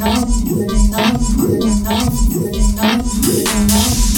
enough, good enough, good enough, good enough, good enough.